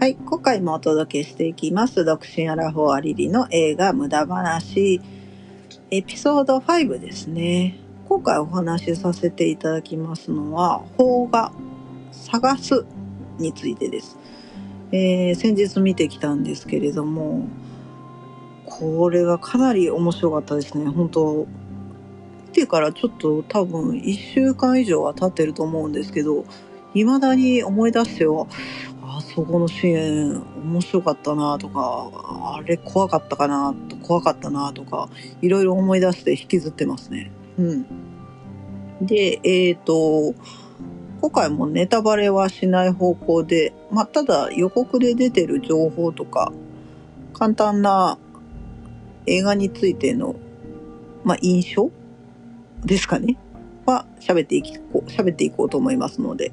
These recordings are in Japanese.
はい、今回もお届けしていきます。独身アラフォーアリリの映画無駄話、エピソード5ですね。今回お話しさせていただきますのは、邦画探すについてです。えー先日見てきたんですけれども、これがかなり面白かったですね。本当見てからちょっと多分1週間以上は経ってると思うんですけど、未だに思い出しては、あそこのシーン面白かったなとか、あれ怖かったかなと怖かったなとか、いろいろ思い出して引きずってますね。うん。で、えっ、と、今回もネタバレはしない方向で、まあ、ただ予告で出てる情報とか、簡単な映画についての、まあ、印象ですかねは喋っていこう、喋っていこうと思いますので、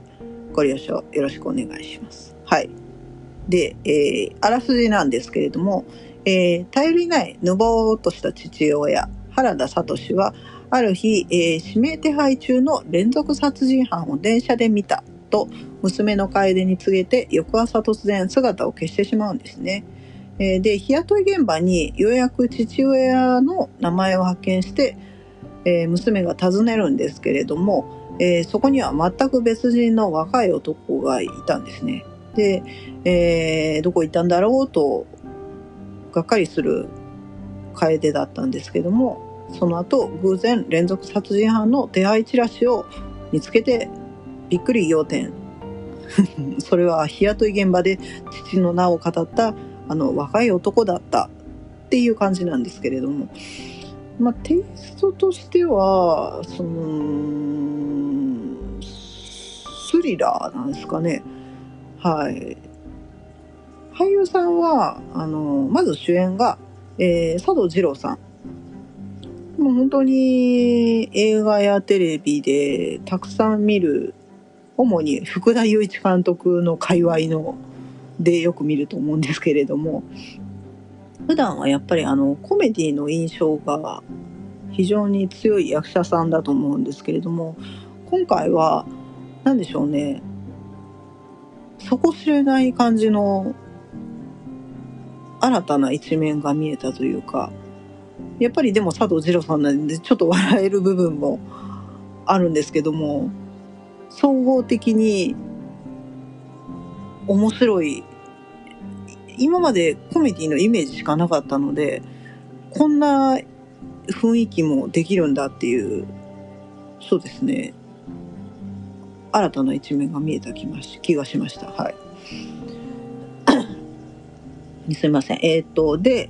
ご了承よろしくお願いします。はい。で、えーあらすじなんですけれども、えー頼りないぬぼーっとした父親、原田聡は、ある日、えー指名手配中の連続殺人犯を電車で見たと、娘の楓に告げて、翌朝突然姿を消してしまうんですね。えーで、日雇い現場にようやく父親の名前を発見して、えー娘が訪ねるんですけれども、えーそこには全く別人の若い男がいたんですね。で、えーどこ行ったんだろうと、がっかりする楓だったんですけども、その後、偶然連続殺人犯の手配チラシを見つけて、びっくり仰天。それは日雇い現場で父の名を語ったあの若い男だったっていう感じなんですけれども、まあ、テイストとしては、その、スリラーなんですかね。はい。俳優さんは、あの、まず主演が、えー佐藤二郎さん。もう本当に映画やテレビでたくさん見る、主に福田雄一監督の界隈のでよく見ると思うんですけれども、普段はやっぱりあのコメディの印象が非常に強い役者さんだと思うんですけれども、今回は何でしょうね、底知れない感じの新たな一面が見えたというか、やっぱりでも佐藤二郎さんなんでちょっと笑える部分もあるんですけども、総合的に面白い、今までコメディのイメージしかなかったので、こんな雰囲気もできるんだっていう、そうですね、新たな一面が見えた気まし気がしました。はい。すいません。えっ、と、で、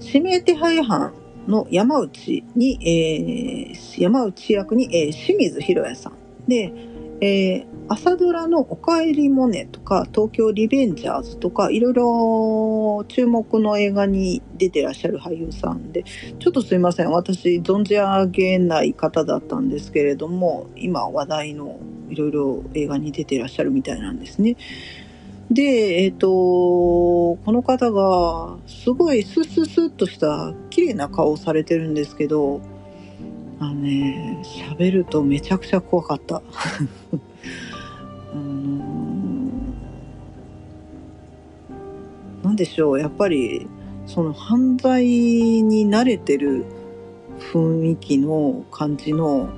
指名手配犯の山内に、えー山内役に、えー清水博也さん。で、えー朝ドラの「おかえりモネ」とか「東京リベンジャーズ」とかいろいろ注目の映画に出てらっしゃる俳優さんでちょっとすいません私存じ上げない方だったんですけれども今話題のいろいろ映画に出てらっしゃるみたいなんですね。で、えっ、と、この方が、すごいスッスッスッとした綺麗な顔をされてるんですけど、あのね、喋るとめちゃくちゃ怖かった。うーんなんでしょう、やっぱり、その犯罪に慣れてる雰囲気の感じの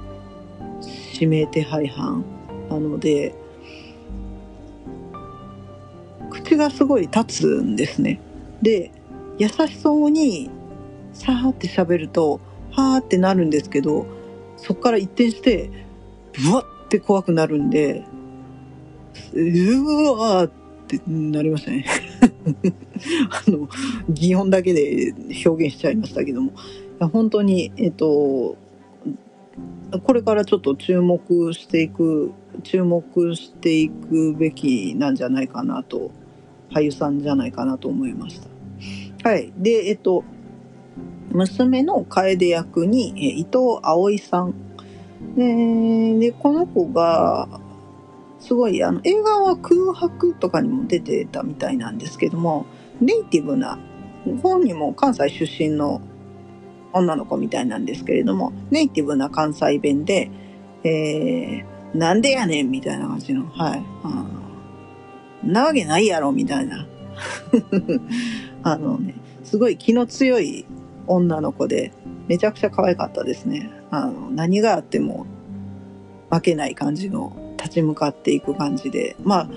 指名手配犯なので、口がすごい立つんですね。で、優しそうに、さーって喋ると、はーってなるんですけど、そこから一転して、ブワッって怖くなるんで、うわーってなりましたね。あの、擬音だけで表現しちゃいましたけども。いや本当に、えっと、これからちょっと注目していく、注目していくべきなんじゃないかなと、俳優さんじゃないかなと思いました。はい。で、えっと、娘の楓役に、伊藤葵さん。で、でこの子が、すごい、あの、映画は空白とかにも出てたみたいなんですけども、ネイティブな、本人も関西出身の女の子みたいなんですけれども、ネイティブな関西弁で、えー、なんでやねんみたいな感じの、はい。あーなわけないやろみたいな あのねすごい気の強い女の子でめちゃくちゃ可愛かったですねあの何があっても負けない感じの立ち向かっていく感じでまあ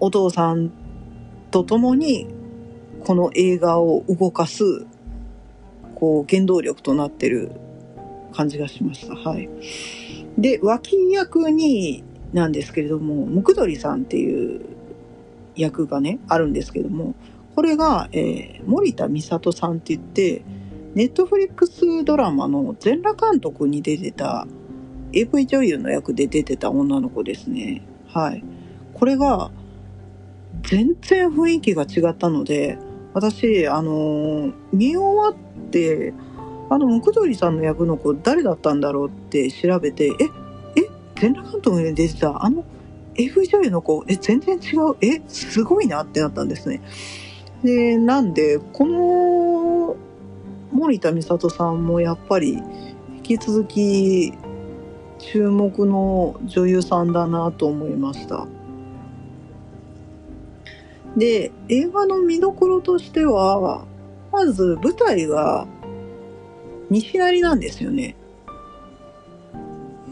お父さんと共にこの映画を動かすこう原動力となってる感じがしました。はい。で、脇役になんですけれども、ムクドリさんっていう役がね、あるんですけども、これが、えー、森田美里さんって言って、ネットフリックスドラマの全裸監督に出てた AV 女優の役で出てた女の子ですね。はい。これが全然雰囲気が違ったので、私、あのー、見終わって、あの、ムクドリさんの役の子誰だったんだろうって調べて、え、え、全裸監督に出てたあの AV 女優の子、え、全然違う、え、すごいなってなったんですね。で、なんで、この森田美里さんもやっぱり引き続き注目の女優さんだなと思いました。で、映画の見どころとしては、まず舞台が西成なんですよね。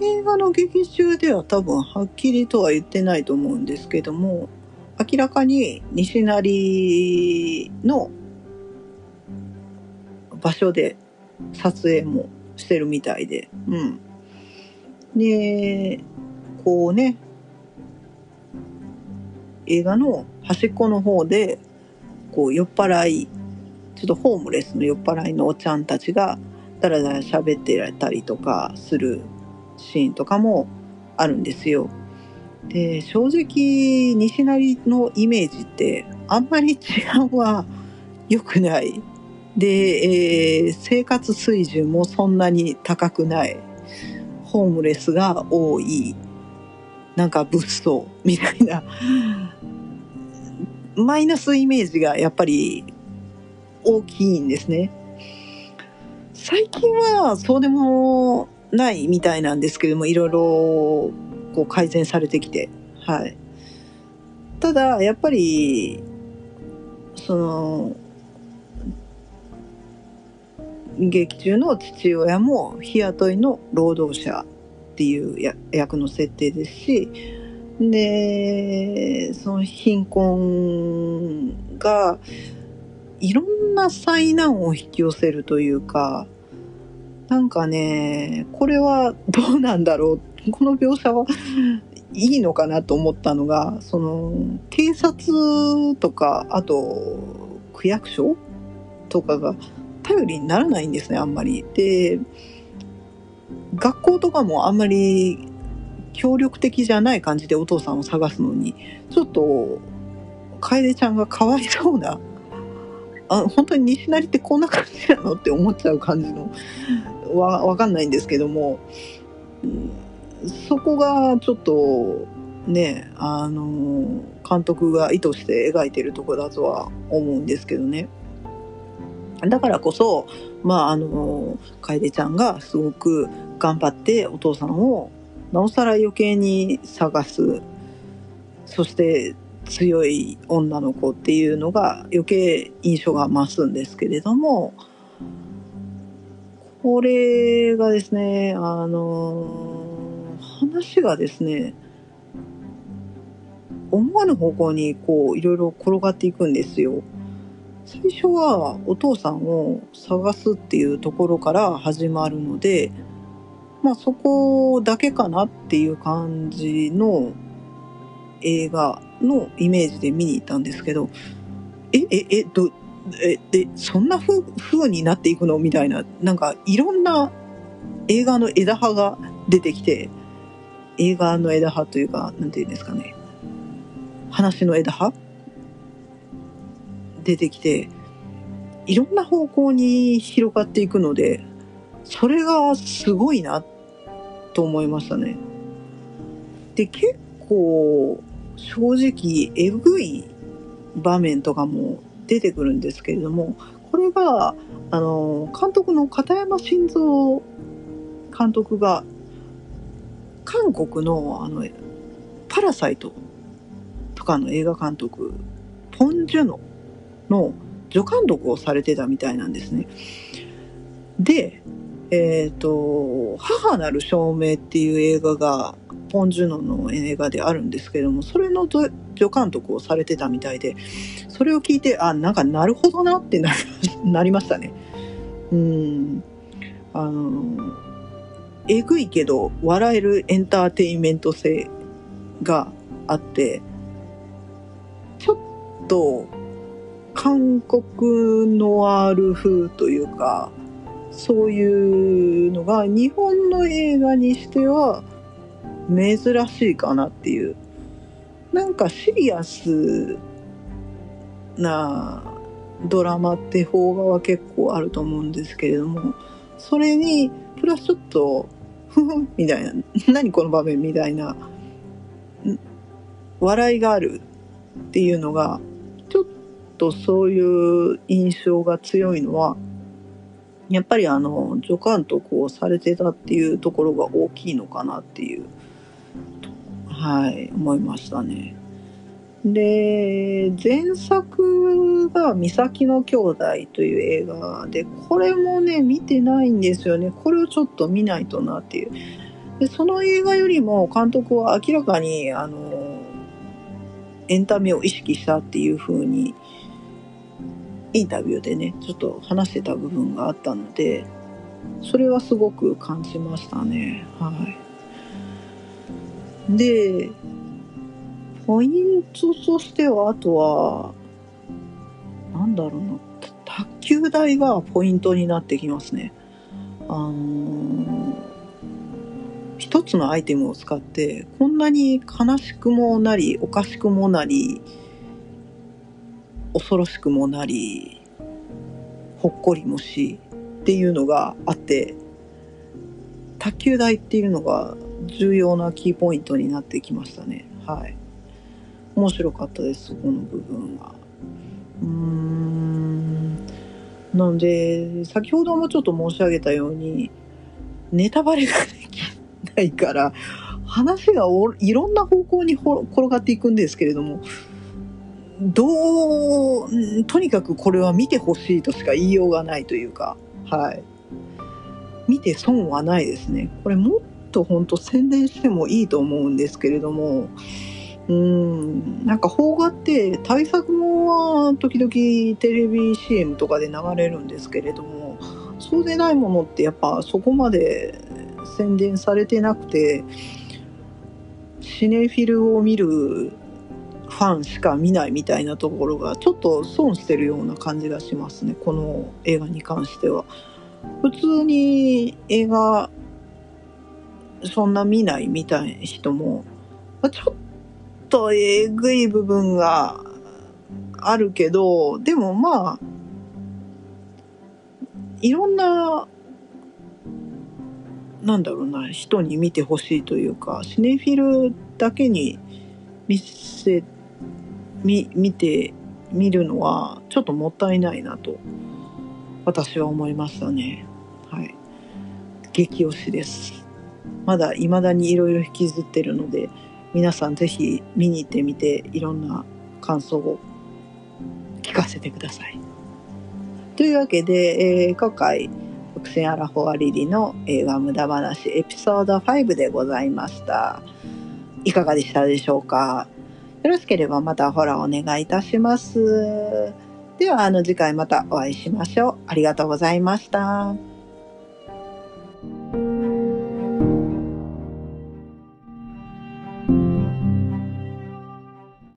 映画の劇中では多分はっきりとは言ってないと思うんですけども、明らかに西成の場所で撮影もしてるみたいで、うん。で、こうね、映画の端っこの方で、こう酔っ払い、ちょっとホームレスの酔っ払いのおちゃんたちがだらだら喋ってられたりとかするシーンとかもあるんですよ。で、正直、西成のイメージってあんまり治安は良くない。で、えー、生活水準もそんなに高くない。ホームレスが多い。なんか物騒みたいな。マイナスイメージがやっぱり大きいんですね。最近はそうでもないみたいなんですけども、いろいろこう改善されてきて、はい。ただ、やっぱり、その、劇中の父親も日雇いの労働者っていう役の設定ですし、で、その貧困が、いろんな災難を引き寄せるというか、なんかね、これはどうなんだろうっ。この描写はいいのかなと思ったのが、その、警察とか、あと、区役所とかが頼りにならないんですね、あんまり。で、学校とかもあんまり協力的じゃない感じでお父さんを探すのに、ちょっと、楓ちゃんがかわいそうなあ本当に西成ってこんな感じなのって思っちゃう感じのわわかんないんですけども、そこがちょっとねあの監督が意図して描いてるとこだとは思うんですけどね。だからこそまああの楓ちゃんがすごく頑張ってお父さんをなおさら余計に探すそして強い女の子っていうのが余計印象が増すんですけれどもこれがですねあの話がですね思わぬ方向にこういろいろ転がっていくんですよ。最初はお父さんを探すっていうところから始まるのでまあそこだけかなっていう感じの映画のイメージで見に行ったんですけど、え、え、え、ど、え、で、そんなふ風になっていくの？みたいな、なんかいろんな映画の枝葉が出てきて、映画の枝葉というか、なんていうんですかね、話の枝葉？出てきて、いろんな方向に広がっていくので、それがすごいなと思いましたね。で、結構、正直えぐい場面とかも出てくるんですけれどもこれがあの監督の片山晋三監督が韓国のあのパラサイトとかの映画監督ポン・ジュノの助監督をされてたみたいなんですね。で、えっ、ー、と、母なる証明っていう映画が、ポン・ジュノの映画であるんですけども、それの助監督をされてたみたいで、それを聞いて、あ、なんかなるほどなってななりましたね。うん。あの、えぐいけど笑えるエンターテインメント性があって、ちょっと韓国ノワール風というか、そういうのが日本の映画にしては珍しいかなっていう。なんかシリアスなドラマって邦画は結構あると思うんですけれども、それにプラスちょっと、みたいな、何この場面みたいな、笑いがあるっていうのが、ちょっとそういう印象が強いのは、やっぱりあの助監督をされてたっていうところが大きいのかなっていうはい思いましたね。で前作が「岬の兄弟」という映画でこれもね見てないんですよね。これをちょっと見ないとなっていう。でその映画よりも監督は明らかにあのエンタメを意識したっていう風にインタビューでねちょっと話してた部分があったのでそれはすごく感じましたね。はい。でポイントとしてはあとはなんだろうな。卓球台がポイントになってきますね。あのー、一つのアイテムを使ってこんなに悲しくもなりおかしくもなり恐ろしくもなりほっこりもしっていうのがあって卓球台っていうのが重要なキーポイントになってきましたね。はい。面白かったですそこの部分はうーんなので先ほどもちょっと申し上げたようにネタバレができないから話がいろんな方向に転がっていくんですけれどもどう、とにかくこれは見てほしいとしか言いようがないというか、はい。見て損はないですね。これもっと本当宣伝してもいいと思うんですけれども、うん、なんか邦画って対策もは時々テレビ CM とかで流れるんですけれども、そうでないものってやっぱそこまで宣伝されてなくて、シネフィルを見るファンしか見ないみたいなところがちょっと損してるような感じがしますねこの映画に関しては。普通に映画そんな見ないみたいな人もちょっとえぐい部分があるけどでもまあいろんななんだろうな人に見てほしいというかシネフィルだけに見せみ見てみるのはちょっともったいないなと私は思いましたね。はい。激推しです。まだ未だにいろいろ引きずってるので皆さんぜひ見に行ってみていろんな感想を聞かせてください。というわけで、えー、今回伏線アラフォアリリの映画無駄話エピソード5でございました。いかがでしたでしょうか？よろしければまたフォローお願いいたします。では、あの次回またお会いしましょう。ありがとうございました。